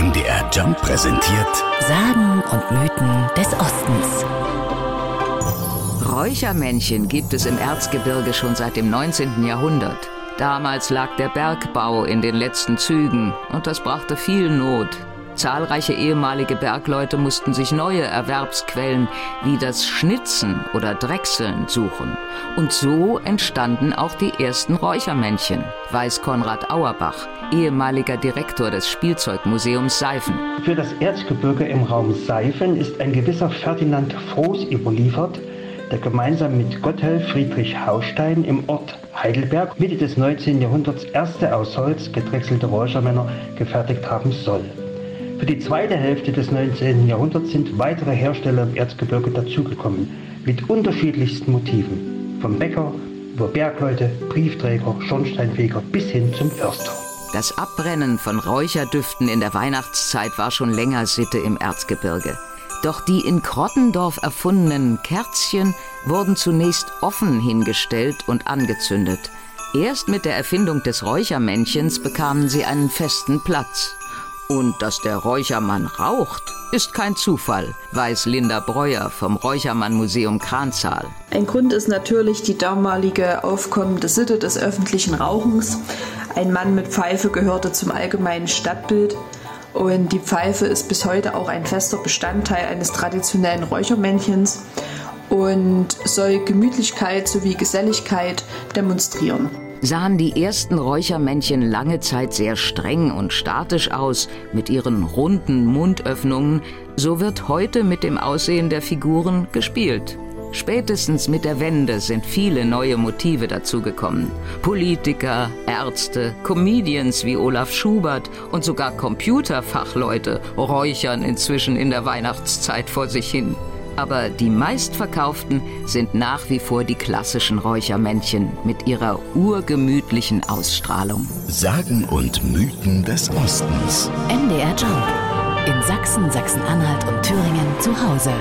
MDR Jump präsentiert Sagen und Mythen des Ostens. Räuchermännchen gibt es im Erzgebirge schon seit dem 19. Jahrhundert. Damals lag der Bergbau in den letzten Zügen und das brachte viel Not. Zahlreiche ehemalige Bergleute mussten sich neue Erwerbsquellen wie das Schnitzen oder Drechseln suchen. Und so entstanden auch die ersten Räuchermännchen, weiß Konrad Auerbach, ehemaliger Direktor des Spielzeugmuseums Seifen. Für das Erzgebirge im Raum Seifen ist ein gewisser Ferdinand Froß überliefert, der gemeinsam mit Gotthelf Friedrich Haustein im Ort Heidelberg Mitte des 19. Jahrhunderts erste aus Holz gedrechselte Räuchermänner gefertigt haben soll. Für die zweite Hälfte des 19. Jahrhunderts sind weitere Hersteller im Erzgebirge dazugekommen, mit unterschiedlichsten Motiven. Vom Bäcker über Bergleute, Briefträger, Schornsteinfeger bis hin zum Förster. Das Abbrennen von Räucherdüften in der Weihnachtszeit war schon länger Sitte im Erzgebirge. Doch die in Krottendorf erfundenen Kerzchen wurden zunächst offen hingestellt und angezündet. Erst mit der Erfindung des Räuchermännchens bekamen sie einen festen Platz. Und dass der Räuchermann raucht, ist kein Zufall, weiß Linda Breuer vom Räuchermann-Museum Kranzahl. Ein Grund ist natürlich die damalige aufkommende Sitte des öffentlichen Rauchens. Ein Mann mit Pfeife gehörte zum allgemeinen Stadtbild. Und die Pfeife ist bis heute auch ein fester Bestandteil eines traditionellen Räuchermännchens und soll Gemütlichkeit sowie Geselligkeit demonstrieren. Sahen die ersten Räuchermännchen lange Zeit sehr streng und statisch aus, mit ihren runden Mundöffnungen, so wird heute mit dem Aussehen der Figuren gespielt. Spätestens mit der Wende sind viele neue Motive dazugekommen. Politiker, Ärzte, Comedians wie Olaf Schubert und sogar Computerfachleute räuchern inzwischen in der Weihnachtszeit vor sich hin. Aber die meistverkauften sind nach wie vor die klassischen Räuchermännchen mit ihrer urgemütlichen Ausstrahlung. Sagen und Mythen des Ostens. MDR Jump. In Sachsen, Sachsen-Anhalt und Thüringen zu Hause.